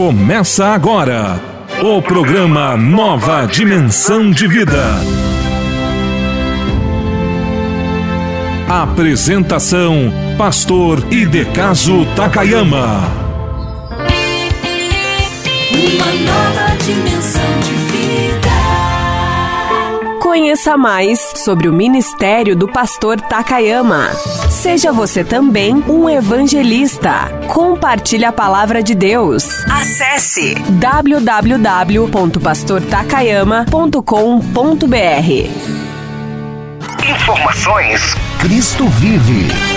Começa agora o programa Nova Dimensão de Vida. Apresentação: Pastor Idecaso Takayama. Uma nova dimensão de vida. Conheça mais sobre o ministério do pastor Takayama. Seja você também um evangelista. Compartilhe a palavra de Deus. Acesse www.pastortakayama.com.br. Informações Cristo vive.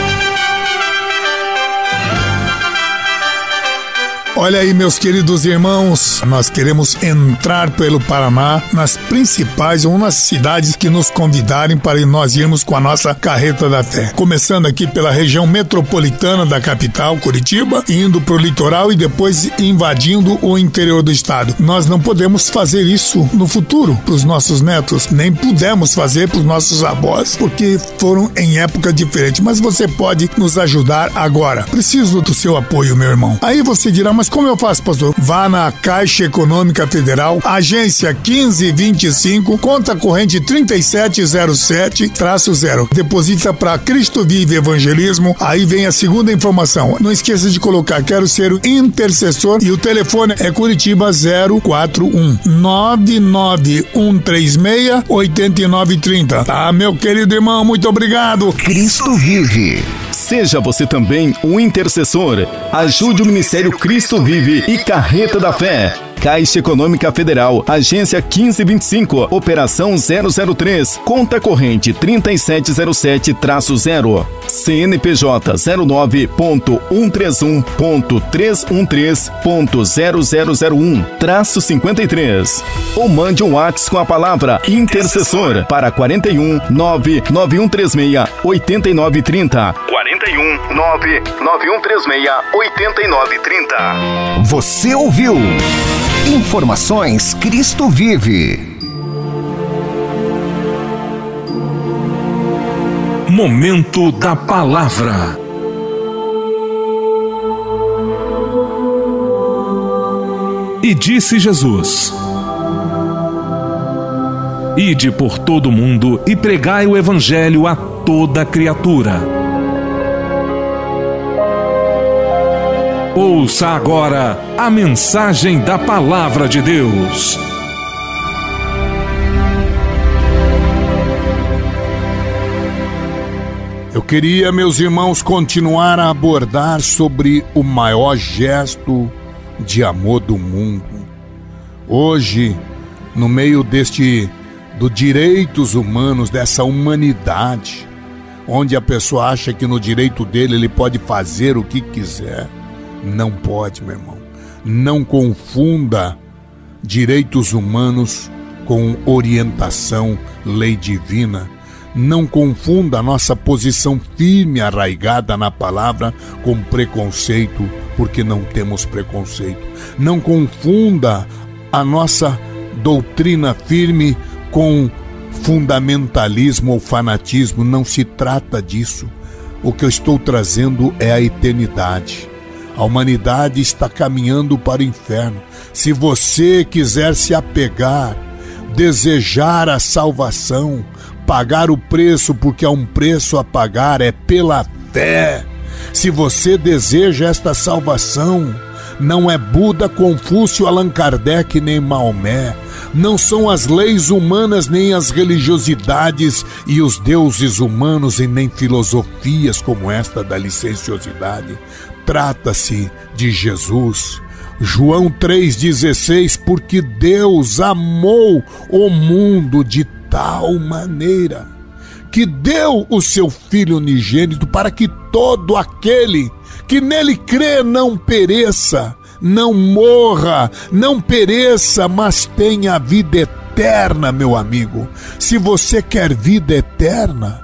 Olha aí, meus queridos irmãos, nós queremos entrar pelo Paraná nas principais ou nas cidades que nos convidarem para nós irmos com a nossa carreta da fé. Começando aqui pela região metropolitana da capital, Curitiba, indo para o litoral e depois invadindo o interior do estado. Nós não podemos fazer isso no futuro para os nossos netos, nem pudemos fazer para os nossos avós, porque foram em época diferente. Mas você pode nos ajudar agora. Preciso do seu apoio, meu irmão. Aí você dirá, mas mas como eu faço, pastor? Vá na Caixa Econômica Federal, agência 1525, conta corrente 3707-0. Deposita para Cristo Vive Evangelismo. Aí vem a segunda informação. Não esqueça de colocar, quero ser intercessor e o telefone é Curitiba 041 99136 8930. Tá, meu querido irmão, muito obrigado. Cristo Vive. Seja você também um intercessor. Ajude o Ministério Cristo Vive e Carreta da Fé. Caixa Econômica Federal, Agência 1525, Operação 003, Conta Corrente 3707-0, CNPJ 09.131.313.0001-53. Ou mande um WhatsApp com a palavra Intercessor para 41 99136 8930. 41 99136 8930. Você ouviu? Informações Cristo Vive. Momento da Palavra. E disse Jesus: Ide por todo o mundo e pregai o Evangelho a toda criatura. Ouça agora a mensagem da Palavra de Deus. Eu queria, meus irmãos, continuar a abordar sobre o maior gesto de amor do mundo. Hoje, no meio deste do direitos humanos dessa humanidade, onde a pessoa acha que no direito dele ele pode fazer o que quiser, não pode, meu irmão. Não confunda direitos humanos com orientação, lei divina. Não confunda a nossa posição firme, arraigada na palavra, com preconceito, porque não temos preconceito. Não confunda a nossa doutrina firme com fundamentalismo ou fanatismo. Não se trata disso. O que eu estou trazendo é a eternidade. A humanidade está caminhando para o inferno. Se você quiser se apegar, desejar a salvação, pagar o preço, porque há um preço a pagar, é pela fé. Se você deseja esta salvação, não é Buda, Confúcio, Allan Kardec nem Maomé. Não são as leis humanas, nem as religiosidades e os deuses humanos, e nem filosofias como esta da licenciosidade. Trata-se de Jesus. João 3,16: Porque Deus amou o mundo de tal maneira que deu o seu Filho unigênito para que todo aquele que nele crê não pereça, não morra, não pereça, mas tenha vida eterna, meu amigo. Se você quer vida eterna,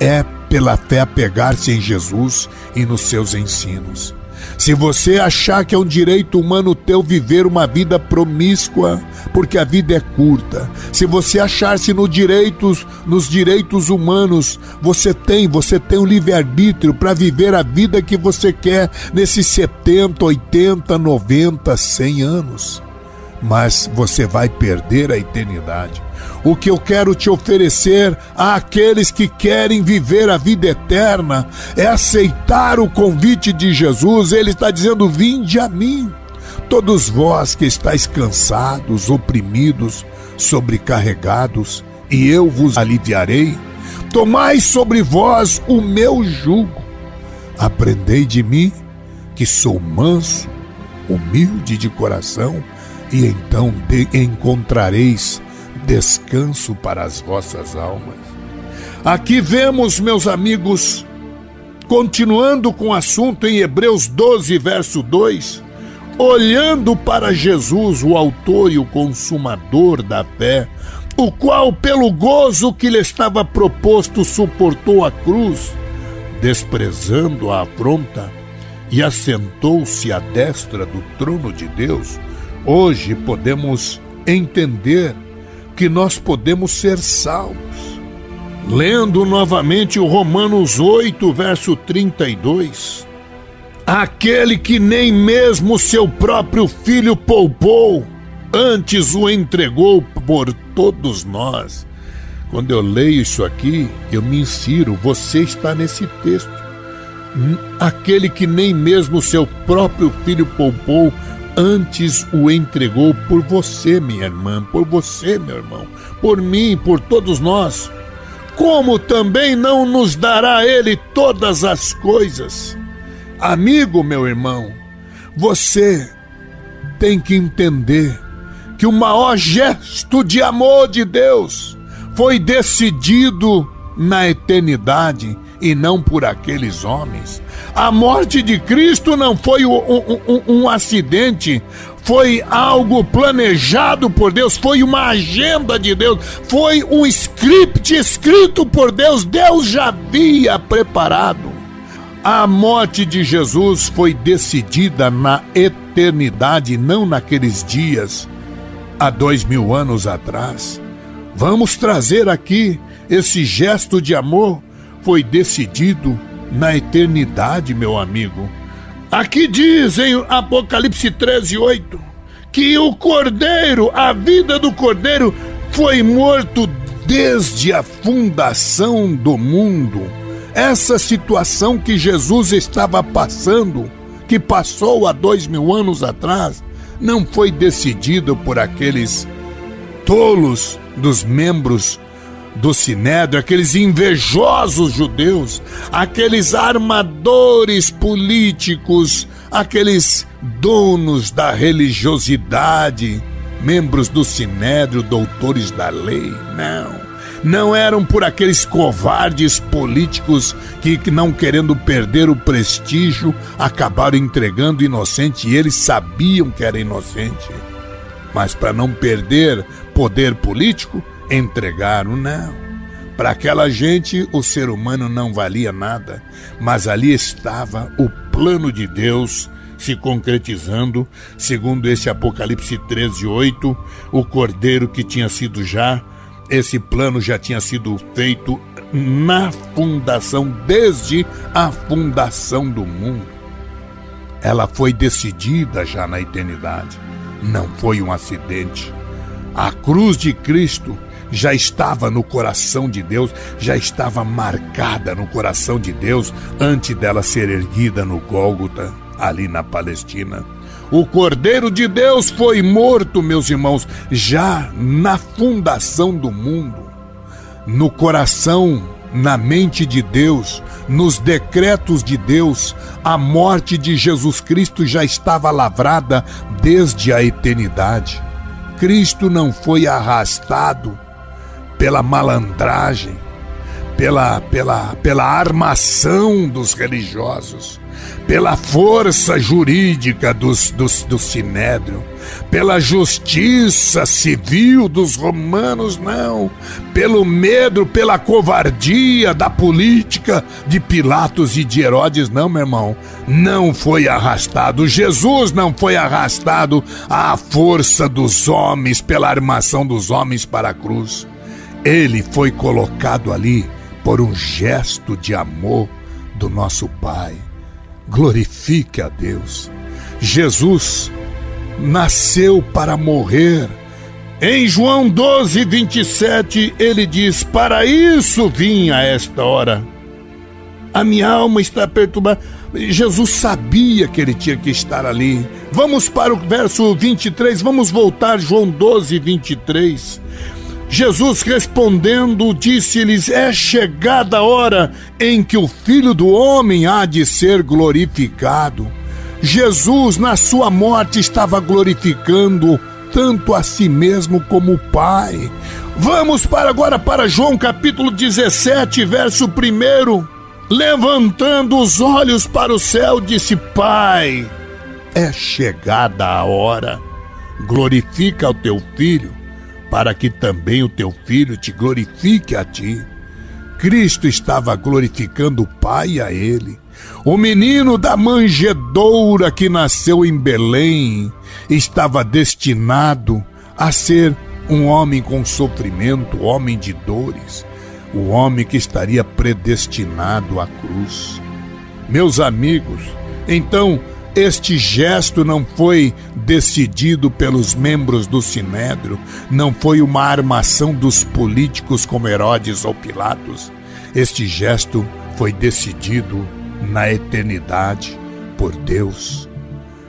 é pela fé apegar-se em Jesus e nos seus ensinos. Se você achar que é um direito humano teu viver uma vida promíscua, porque a vida é curta. Se você achar-se no direitos, nos direitos humanos, você tem, você tem o um livre-arbítrio para viver a vida que você quer nesses 70, 80, 90, 100 anos. Mas você vai perder a eternidade. O que eu quero te oferecer àqueles que querem viver a vida eterna é aceitar o convite de Jesus. Ele está dizendo: Vinde a mim, todos vós que estáis cansados, oprimidos, sobrecarregados, e eu vos aliviarei. Tomai sobre vós o meu jugo. Aprendei de mim, que sou manso, humilde de coração, e então encontrareis descanso para as vossas almas. Aqui vemos, meus amigos, continuando com o assunto em Hebreus 12, verso 2, olhando para Jesus, o Autor e o Consumador da fé, o qual, pelo gozo que lhe estava proposto, suportou a cruz, desprezando a afronta, e assentou-se à destra do trono de Deus. Hoje podemos entender que nós podemos ser salvos. Lendo novamente o Romanos 8, verso 32. Aquele que nem mesmo seu próprio filho poupou, antes o entregou por todos nós. Quando eu leio isso aqui, eu me insiro, você está nesse texto. Aquele que nem mesmo seu próprio filho poupou, antes o entregou por você, minha irmã, por você, meu irmão, por mim, por todos nós. Como também não nos dará Ele todas as coisas? Amigo, meu irmão, você tem que entender que o maior gesto de amor de Deus foi decidido na eternidade e não por aqueles homens. A morte de Cristo não foi um, um, um, acidente, foi algo planejado por Deus, foi uma agenda de Deus, foi um script escrito por Deus, Deus já havia preparado. A morte de Jesus foi decidida na eternidade, não naqueles dias, há dois mil anos atrás. Vamos trazer aqui esse gesto de amor foi decidido na eternidade, meu amigo. Aqui diz em Apocalipse 13, 8, que o cordeiro, a vida do cordeiro, foi morto desde a fundação do mundo. Essa situação que Jesus estava passando, que passou há dois mil anos atrás, não foi decidida por aqueles tolos dos membros do Sinédrio, aqueles invejosos judeus, aqueles armadores políticos, aqueles donos da religiosidade, membros do Sinédrio, doutores da lei. Não. Não eram por aqueles covardes políticos que, não querendo perder o prestígio, acabaram entregando inocente e eles sabiam que era inocente. Mas para não perder poder político, entregaram, não. Para aquela gente, o ser humano não valia nada, mas ali estava o plano de Deus se concretizando, segundo esse Apocalipse 13, 8, o cordeiro que tinha sido já, esse plano já tinha sido feito na fundação, desde a fundação do mundo. Ela foi decidida já na eternidade, não foi um acidente. A cruz de Cristo já estava no coração de Deus, já estava marcada no coração de Deus antes dela ser erguida no Gólgota, ali na Palestina. O Cordeiro de Deus foi morto, meus irmãos, já na fundação do mundo. No coração, na mente de Deus, nos decretos de Deus, a morte de Jesus Cristo já estava lavrada desde a eternidade. Cristo não foi arrastado pela malandragem, pela, pela, pela armação dos religiosos. pela força jurídica dos, dos, do Sinédrio, pela justiça civil dos romanos, não, pelo medo, pela covardia da política de Pilatos e de Herodes, não, meu irmão, não foi arrastado. Jesus não foi arrastado à força dos homens, pela armação dos homens para a cruz. Ele foi colocado ali por um gesto de amor do nosso Pai. Glorifique a Deus. Jesus nasceu para morrer. Em João 12, 27, ele diz: Para isso vim a esta hora. A minha alma está perturbada. Jesus sabia que ele tinha que estar ali. Vamos para o verso 23, vamos voltar, João 12, 23. Jesus respondendo, disse-lhes: É chegada a hora em que o Filho do Homem há de ser glorificado. Jesus, na sua morte, estava glorificando tanto a si mesmo como o Pai. Vamos para agora para João capítulo 17, verso 1. Levantando os olhos para o céu, disse: Pai, é chegada a hora. Glorifica o teu filho para que também o teu filho te glorifique a ti. Cristo estava glorificando o Pai a ele. O menino da manjedoura que nasceu em Belém estava destinado a ser um homem com sofrimento, homem de dores, o homem que estaria predestinado à cruz. Meus amigos, então este gesto não foi decidido pelos membros do Sinédrio, não foi uma armação dos políticos como Herodes ou Pilatos. Este gesto foi decidido na eternidade por Deus.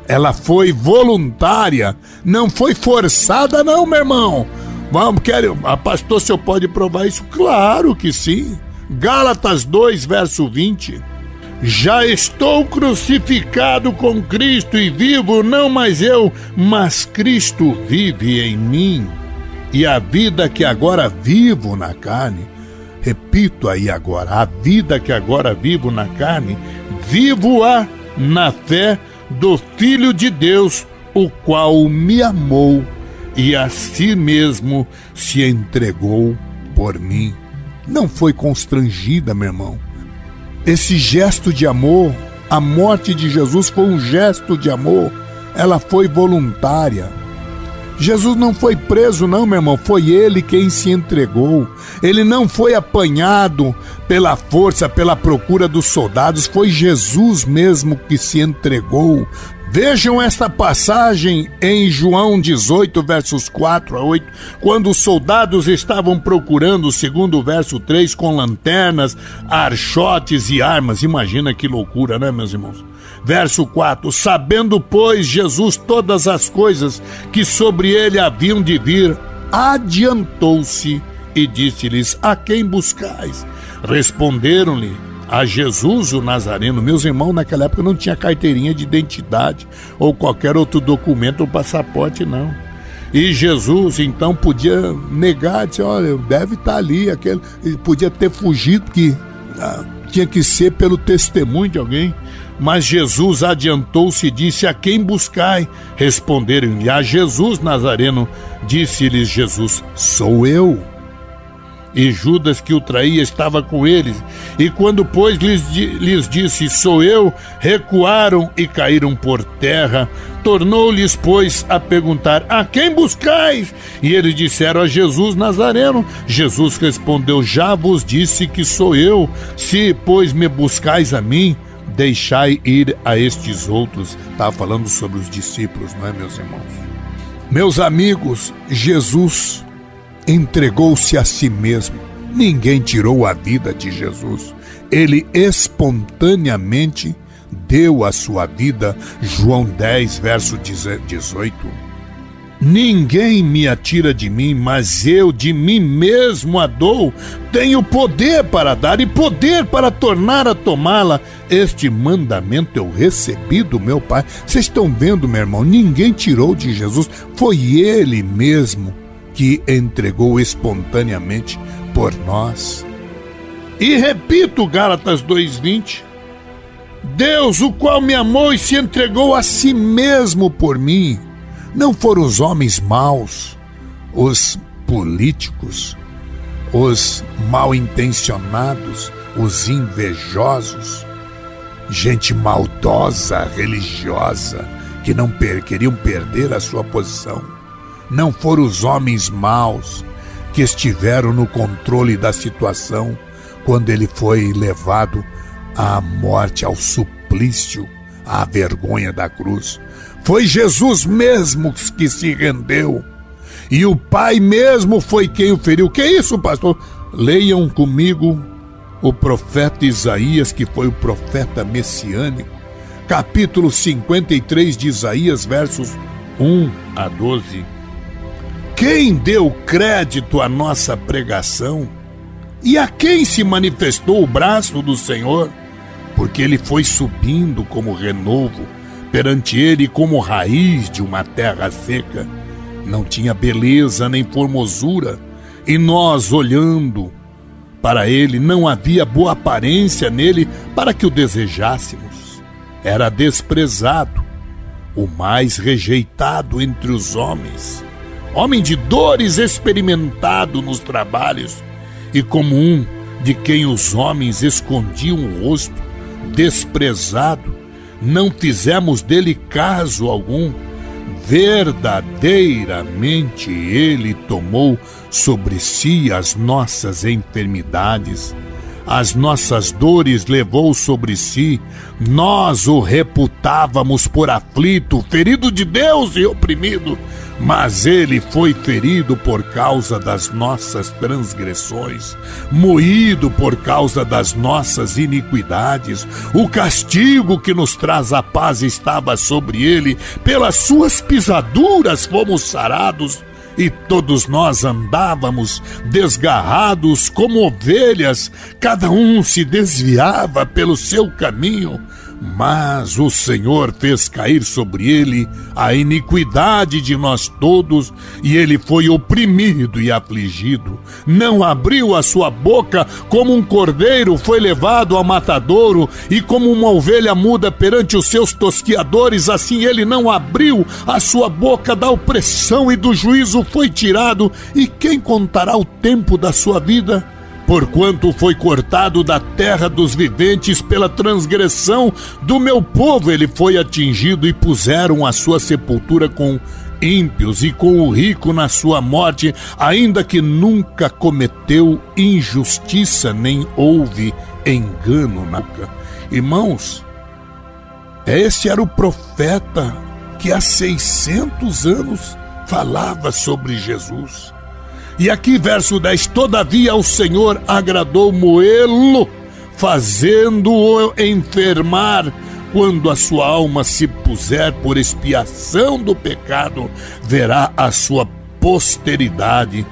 Ela foi voluntária, não foi forçada, não, meu irmão. Vamos, quero, a pastor, se eu pode provar isso? Claro que sim. Gálatas 2, verso 20. Já estou crucificado com Cristo e vivo, não mais eu, mas Cristo vive em mim. E a vida que agora vivo na carne, repito aí agora, a vida que agora vivo na carne, vivo-a na fé do Filho de Deus, o qual me amou e a si mesmo se entregou por mim. Não foi constrangida, meu irmão esse gesto de amor, a morte de Jesus foi um gesto de amor, ela foi voluntária. Jesus não foi preso, não, meu irmão, foi ele quem se entregou. Ele não foi apanhado pela força, pela procura dos soldados, foi Jesus mesmo que se entregou Vejam esta passagem em João 18, versos 4 a 8, quando os soldados estavam procurando, segundo o verso 3, com lanternas, archotes e armas. Imagina que loucura, né, meus irmãos? Verso 4: Sabendo, pois, Jesus todas as coisas que sobre ele haviam de vir, adiantou-se e disse-lhes: A quem buscais? Responderam-lhe: a Jesus o Nazareno. Meus irmãos, naquela época não tinha carteirinha de identidade ou qualquer outro documento ou passaporte, não. E Jesus então podia negar, dizer, olha, deve estar ali, aquele, ele podia ter fugido, que ah, tinha que ser pelo testemunho de alguém. Mas Jesus adiantou-se e disse: A quem buscai? Responderam-lhe: A Jesus Nazareno. Disse-lhes Jesus: Sou eu. E Judas, que o traía, estava com eles. E quando, pois, lhes, lhes disse: Sou eu, recuaram e caíram por terra. Tornou-lhes, pois, a perguntar: A quem buscais? E eles disseram: A Jesus Nazareno. Jesus respondeu: Já vos disse que sou eu. Se, pois, me buscais a mim, deixai ir a estes outros. Estava falando sobre os discípulos, não é, meus irmãos? Meus amigos, Jesus entregou-se a si mesmo. Ninguém tirou a vida de Jesus. Ele espontaneamente deu a sua vida. João 10, verso 18. Ninguém me atira de mim, mas eu de mim mesmo a dou. Tenho poder para dar e poder para tornar a tomá-la. Este mandamento eu recebi do meu Pai. Vocês estão vendo, meu irmão? Ninguém tirou de Jesus, foi ele mesmo que entregou espontaneamente por nós. E repito, Gálatas 2:20, Deus, o qual me amou e se entregou a si mesmo por mim. Não foram os homens maus, os políticos, os mal intencionados, os invejosos, gente maldosa, religiosa, que não per queriam perder a sua posição. Não foram os homens maus que estiveram no controle da situação quando ele foi levado à morte, ao suplício, à vergonha da cruz. Foi Jesus mesmo que se rendeu. E o Pai mesmo foi quem o feriu. Que é isso, pastor? Leiam comigo o profeta Isaías, que foi o profeta messiânico, capítulo 53 de Isaías, versos 1 a 12. Quem deu crédito à nossa pregação? E a quem se manifestou o braço do Senhor? Porque ele foi subindo como renovo perante ele como raiz de uma terra seca. Não tinha beleza nem formosura, e nós olhando para ele não havia boa aparência nele para que o desejássemos. Era desprezado, o mais rejeitado entre os homens, homem de dores experimentado nos trabalhos e como um de quem os homens escondiam o rosto, desprezado, não fizemos dele caso algum. Verdadeiramente ele tomou sobre si as nossas enfermidades, as nossas dores levou sobre si, nós o reputávamos por aflito, ferido de Deus e oprimido, mas ele foi ferido por causa das nossas transgressões, moído por causa das nossas iniquidades. O castigo que nos traz a paz estava sobre ele, pelas suas pisaduras fomos sarados e todos nós andávamos desgarrados como ovelhas, cada um se desviava pelo seu caminho, mas o Senhor fez cair sobre ele a iniquidade de nós todos, e ele foi oprimido e afligido. Não abriu a sua boca, como um cordeiro foi levado ao matadouro, e como uma ovelha muda perante os seus tosquiadores, assim ele não abriu a sua boca da opressão e do juízo foi tirado. E quem contará o tempo da sua vida? Porquanto foi cortado da terra dos viventes pela transgressão do meu povo, ele foi atingido e puseram a sua sepultura com ímpios e com o rico na sua morte, ainda que nunca cometeu injustiça nem houve engano na. Irmãos, este era o profeta que há 600 anos falava sobre Jesus. E aqui, verso 10: Todavia o Senhor agradou moê-lo, fazendo-o enfermar. Quando a sua alma se puser por expiação do pecado, verá a sua posteridade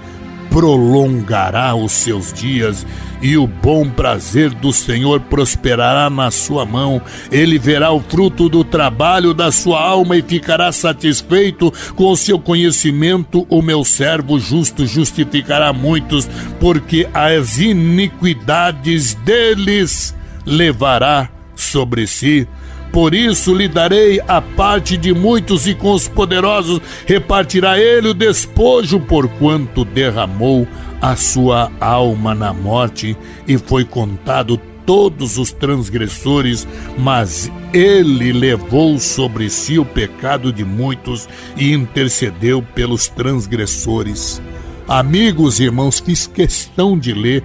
prolongará os seus dias e o bom prazer do Senhor prosperará na sua mão. Ele verá o fruto do trabalho da sua alma e ficará satisfeito com o seu conhecimento. O meu servo justo justificará muitos, porque as iniquidades deles levará sobre si. Por isso lhe darei a parte de muitos, e com os poderosos repartirá ele o despojo, porquanto derramou a sua alma na morte, e foi contado todos os transgressores, mas ele levou sobre si o pecado de muitos e intercedeu pelos transgressores. Amigos e irmãos, fiz questão de ler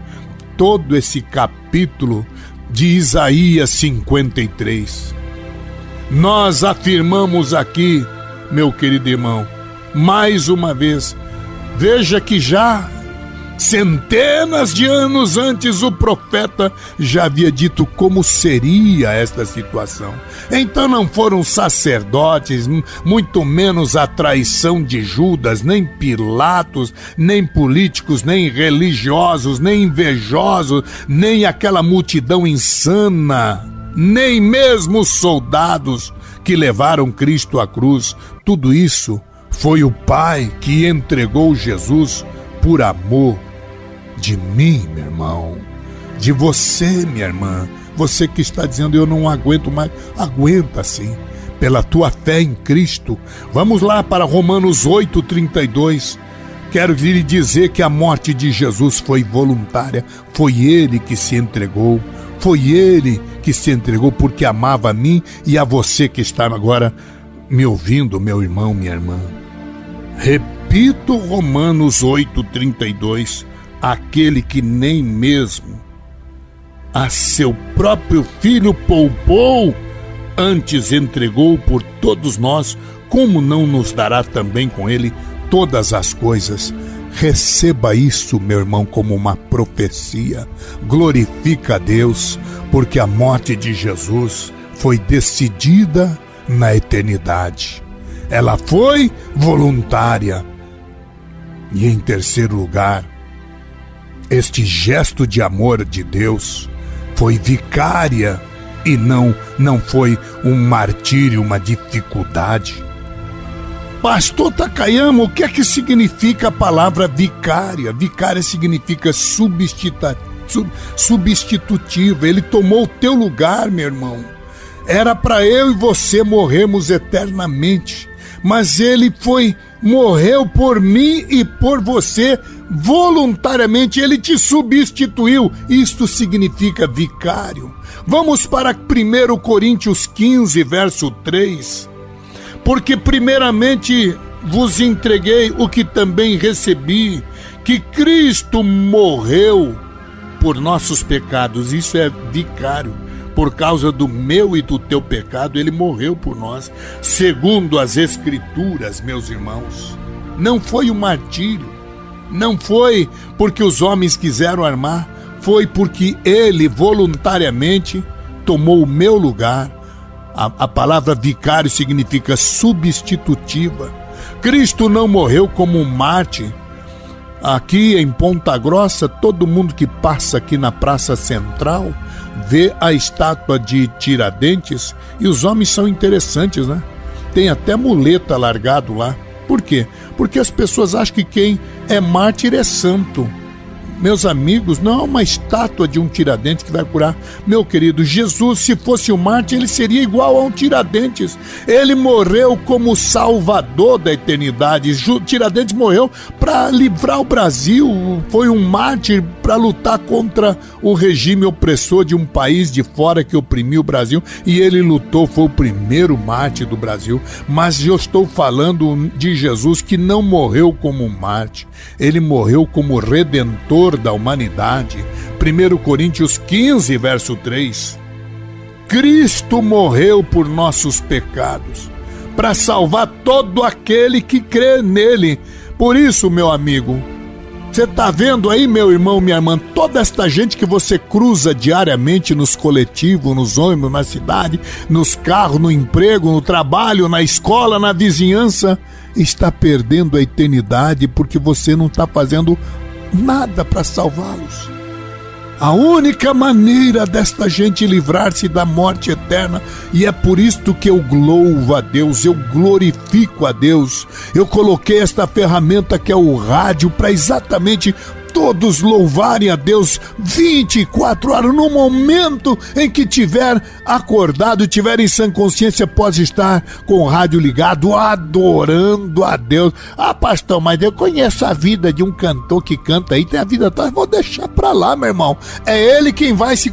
todo esse capítulo de Isaías 53. Nós afirmamos aqui, meu querido irmão, mais uma vez, veja que já centenas de anos antes o profeta já havia dito como seria esta situação. Então não foram sacerdotes, muito menos a traição de Judas, nem Pilatos, nem políticos, nem religiosos, nem invejosos, nem aquela multidão insana nem mesmo os soldados que levaram Cristo à cruz. Tudo isso foi o Pai que entregou Jesus por amor de mim, meu irmão, de você, minha irmã, Você que está dizendo eu não aguento mais, aguenta sim. Pela tua fé em Cristo. Vamos lá para Romanos 8:32. Quero vir dizer que a morte de Jesus foi voluntária, foi ele que se entregou, foi ele que se entregou porque amava a mim e a você que está agora me ouvindo, meu irmão, minha irmã. Repito Romanos 8:32, aquele que nem mesmo a seu próprio filho poupou, antes entregou por todos nós, como não nos dará também com ele todas as coisas. Receba isso, meu irmão, como uma profecia. Glorifica a Deus, porque a morte de Jesus foi decidida na eternidade. Ela foi voluntária. E em terceiro lugar, este gesto de amor de Deus foi vicária e não não foi um martírio, uma dificuldade. Pastor Takayama, o que é que significa a palavra vicária? Vicária significa substituta, sub, substitutiva. Ele tomou o teu lugar, meu irmão. Era para eu e você morrermos eternamente, mas ele foi morreu por mim e por você voluntariamente, ele te substituiu. Isto significa vicário. Vamos para 1 Coríntios 15, verso 3 porque primeiramente vos entreguei o que também recebi, que Cristo morreu por nossos pecados. Isso é vicário. Por causa do meu e do teu pecado, ele morreu por nós, segundo as Escrituras, meus irmãos. Não foi um martírio, não foi porque os homens quiseram armar, foi porque ele voluntariamente tomou o meu lugar a, a palavra vicário significa substitutiva. Cristo não morreu como um mártir. Aqui em Ponta Grossa, todo mundo que passa aqui na Praça Central vê a estátua de Tiradentes e os homens são interessantes, né? Tem até muleta largado lá. Por quê? Porque as pessoas acham que quem é mártir é santo. Meus amigos, não é uma estátua de um tiradentes que vai curar. Meu querido, Jesus, se fosse um Marte, ele seria igual a um tiradentes. Ele morreu como salvador da eternidade. Tiradentes morreu para livrar o Brasil. Foi um mártir para lutar contra o regime opressor de um país de fora que oprimiu o Brasil. E ele lutou, foi o primeiro mártir do Brasil. Mas eu estou falando de Jesus que não morreu como um mártir. Ele morreu como redentor da humanidade. 1 Coríntios 15, verso 3. Cristo morreu por nossos pecados, para salvar todo aquele que crê nele. Por isso, meu amigo, você está vendo aí, meu irmão, minha irmã, toda esta gente que você cruza diariamente nos coletivos, nos ônibus, na cidade, nos carros, no emprego, no trabalho, na escola, na vizinhança, está perdendo a eternidade porque você não está fazendo nada para salvá-los. A única maneira desta gente livrar-se da morte eterna, e é por isto que eu louvo a Deus, eu glorifico a Deus. Eu coloquei esta ferramenta que é o rádio para exatamente todos louvarem a Deus 24 horas, no momento em que tiver acordado, tiver em sã consciência, pode estar com o rádio ligado, adorando a Deus. Ah, pastor, mas eu conheço a vida de um cantor que canta aí, tem a vida toda, vou deixar pra lá, meu irmão. É ele quem vai se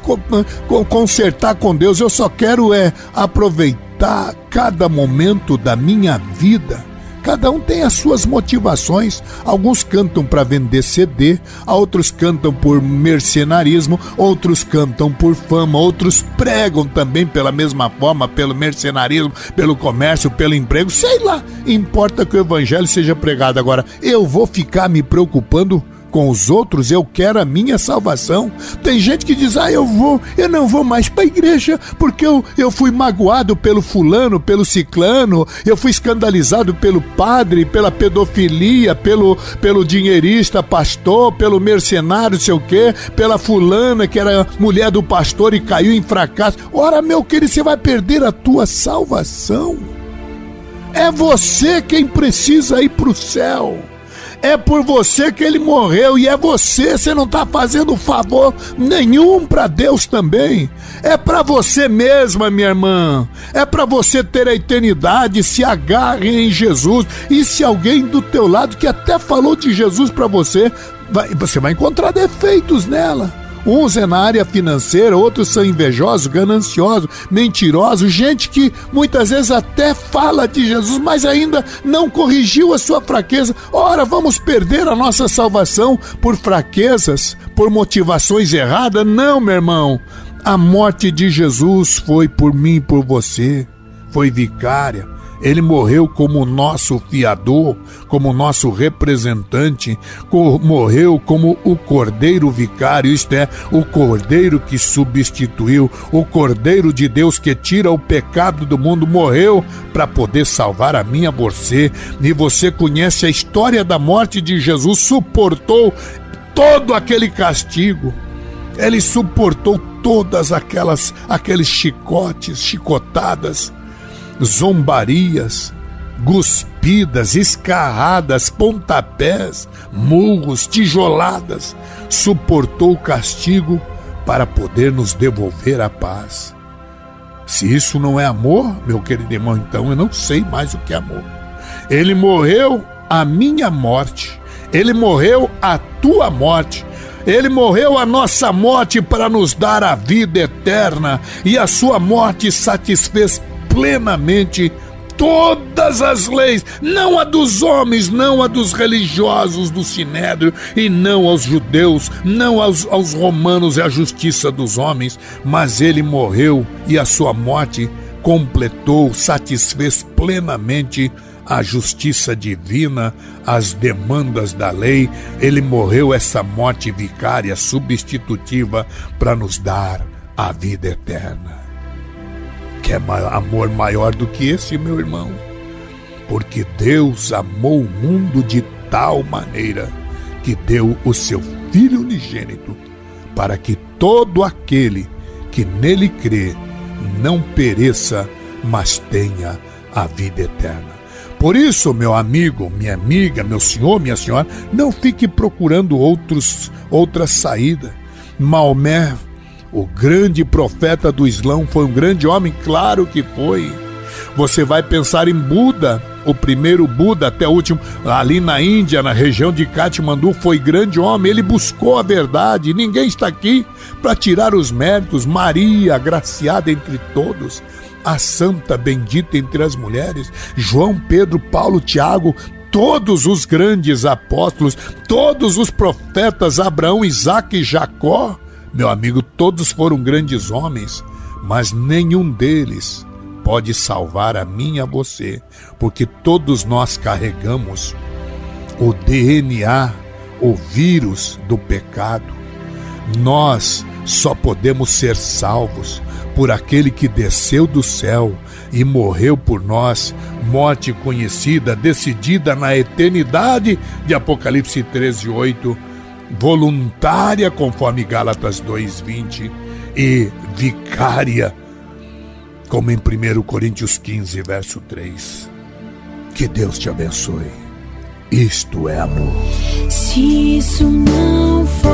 consertar com Deus. Eu só quero é aproveitar cada momento da minha vida Cada um tem as suas motivações. Alguns cantam para vender CD, outros cantam por mercenarismo, outros cantam por fama, outros pregam também pela mesma forma, pelo mercenarismo, pelo comércio, pelo emprego, sei lá. Importa que o evangelho seja pregado. Agora, eu vou ficar me preocupando com os outros, eu quero a minha salvação. Tem gente que diz: ah, eu vou, eu não vou mais para a igreja porque eu, eu fui magoado pelo fulano, pelo ciclano, eu fui escandalizado pelo padre, pela pedofilia, pelo, pelo dinheirista pastor, pelo mercenário, sei o quê, pela fulana que era mulher do pastor e caiu em fracasso. Ora, meu querido, você vai perder a tua salvação. É você quem precisa ir para o céu. É por você que ele morreu e é você, você não está fazendo favor nenhum para Deus também. É para você mesma, minha irmã. É para você ter a eternidade, se agarre em Jesus. E se alguém do teu lado que até falou de Jesus para você, vai, você vai encontrar defeitos nela. Uns é na área financeira, outros são invejosos, gananciosos, mentirosos, gente que muitas vezes até fala de Jesus, mas ainda não corrigiu a sua fraqueza. Ora, vamos perder a nossa salvação por fraquezas, por motivações erradas? Não, meu irmão. A morte de Jesus foi por mim e por você, foi vicária ele morreu como nosso fiador, como nosso representante, morreu como o cordeiro vicário, isto é, o cordeiro que substituiu, o cordeiro de Deus que tira o pecado do mundo, morreu para poder salvar a minha você. E você conhece a história da morte de Jesus, suportou todo aquele castigo. Ele suportou todas aquelas aqueles chicotes, chicotadas zombarias, guspidas, escarradas, pontapés, murros, tijoladas, suportou o castigo para poder nos devolver a paz. Se isso não é amor, meu querido irmão, então eu não sei mais o que é amor. Ele morreu a minha morte, ele morreu a tua morte, ele morreu a nossa morte para nos dar a vida eterna, e a sua morte satisfez plenamente todas as leis, não a dos homens, não a dos religiosos do Sinédrio, e não aos judeus, não aos, aos romanos e a justiça dos homens, mas ele morreu e a sua morte completou, satisfez plenamente a justiça divina, as demandas da lei. Ele morreu essa morte vicária, substitutiva, para nos dar a vida eterna quer amor maior do que esse, meu irmão? Porque Deus amou o mundo de tal maneira que deu o seu Filho unigênito, para que todo aquele que nele crê não pereça, mas tenha a vida eterna. Por isso, meu amigo, minha amiga, meu senhor, minha senhora, não fique procurando outros, outra saída. Maomé o grande profeta do Islão foi um grande homem, claro que foi. Você vai pensar em Buda, o primeiro Buda até o último, ali na Índia, na região de Katmandu, foi grande homem, ele buscou a verdade. Ninguém está aqui para tirar os méritos. Maria, agraciada entre todos, a santa bendita entre as mulheres, João, Pedro, Paulo, Tiago, todos os grandes apóstolos, todos os profetas, Abraão, Isaac e Jacó meu amigo, todos foram grandes homens, mas nenhum deles pode salvar a mim e a você, porque todos nós carregamos o DNA, o vírus do pecado. Nós só podemos ser salvos por aquele que desceu do céu e morreu por nós, morte conhecida, decidida na eternidade de Apocalipse 13, 8 voluntária, conforme Gálatas 2:20, e vicária, como em 1 Coríntios 15, verso 3. Que Deus te abençoe. Isto é amor. Se isso não for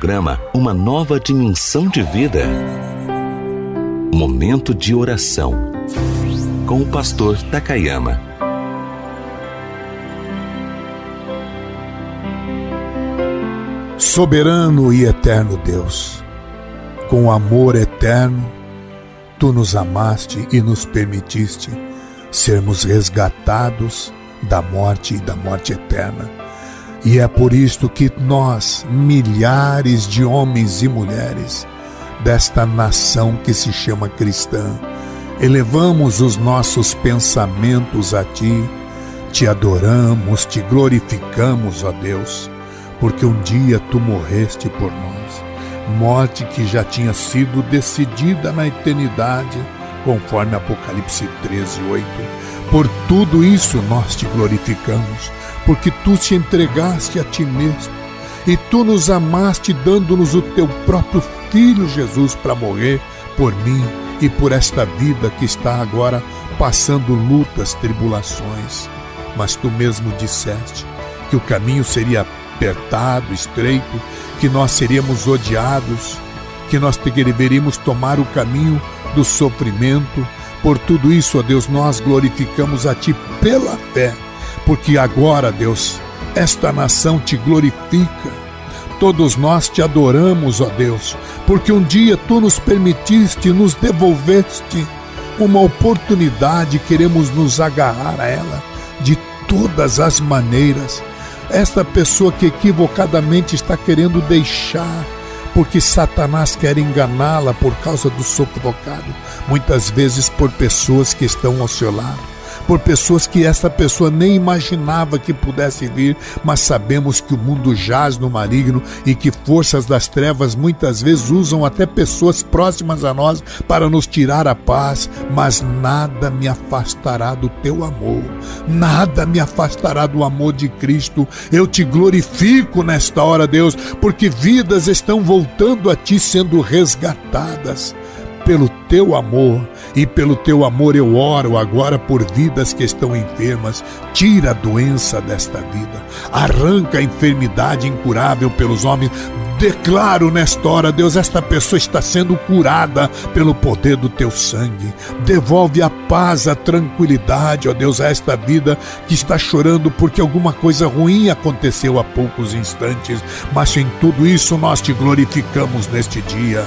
programa Uma Nova Dimensão de Vida. Momento de oração com o pastor Takayama. Soberano e eterno Deus, com amor eterno, tu nos amaste e nos permitiste sermos resgatados da morte e da morte eterna e é por isto que nós, milhares de homens e mulheres desta nação que se chama cristã, elevamos os nossos pensamentos a Ti, te adoramos, te glorificamos, ó Deus, porque um dia Tu morreste por nós, morte que já tinha sido decidida na eternidade, conforme Apocalipse 13, 8. Por tudo isso nós te glorificamos porque tu te entregaste a ti mesmo e tu nos amaste, dando-nos o teu próprio Filho Jesus para morrer por mim e por esta vida que está agora passando lutas, tribulações. Mas tu mesmo disseste que o caminho seria apertado, estreito, que nós seríamos odiados, que nós deveríamos tomar o caminho do sofrimento. Por tudo isso, ó Deus, nós glorificamos a Ti pela fé porque agora, Deus, esta nação te glorifica. Todos nós te adoramos, ó Deus, porque um dia tu nos permitiste, nos devolveste uma oportunidade, queremos nos agarrar a ela de todas as maneiras. Esta pessoa que equivocadamente está querendo deixar, porque Satanás quer enganá-la por causa do sufocado, muitas vezes por pessoas que estão ao seu lado por pessoas que essa pessoa nem imaginava que pudesse vir, mas sabemos que o mundo jaz no maligno e que forças das trevas muitas vezes usam até pessoas próximas a nós para nos tirar a paz, mas nada me afastará do teu amor, nada me afastará do amor de Cristo. Eu te glorifico nesta hora, Deus, porque vidas estão voltando a ti sendo resgatadas pelo teu amor e pelo teu amor eu oro agora por vidas que estão enfermas. Tira a doença desta vida, arranca a enfermidade incurável pelos homens. Declaro nesta hora, Deus, esta pessoa está sendo curada pelo poder do teu sangue. Devolve a paz, a tranquilidade, ó Deus, a esta vida que está chorando porque alguma coisa ruim aconteceu há poucos instantes. Mas em tudo isso nós te glorificamos neste dia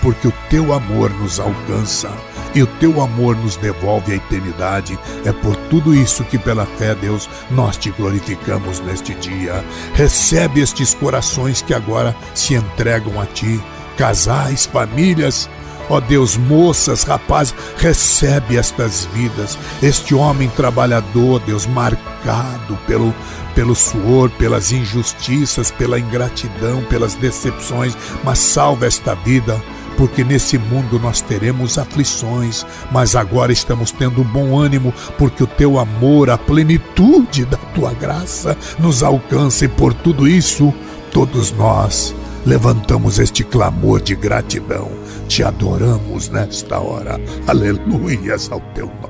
porque o teu amor nos alcança e o teu amor nos devolve a eternidade. É por tudo isso que, pela fé, Deus, nós te glorificamos neste dia. Recebe estes corações que agora se entregam a ti, casais, famílias. Ó Deus, moças, rapazes, recebe estas vidas, este homem trabalhador, Deus, marcado pelo, pelo suor, pelas injustiças, pela ingratidão, pelas decepções, mas salva esta vida porque nesse mundo nós teremos aflições, mas agora estamos tendo bom ânimo, porque o teu amor, a plenitude da tua graça nos alcança e por tudo isso, todos nós levantamos este clamor de gratidão. Te adoramos nesta hora. Aleluias ao teu nome.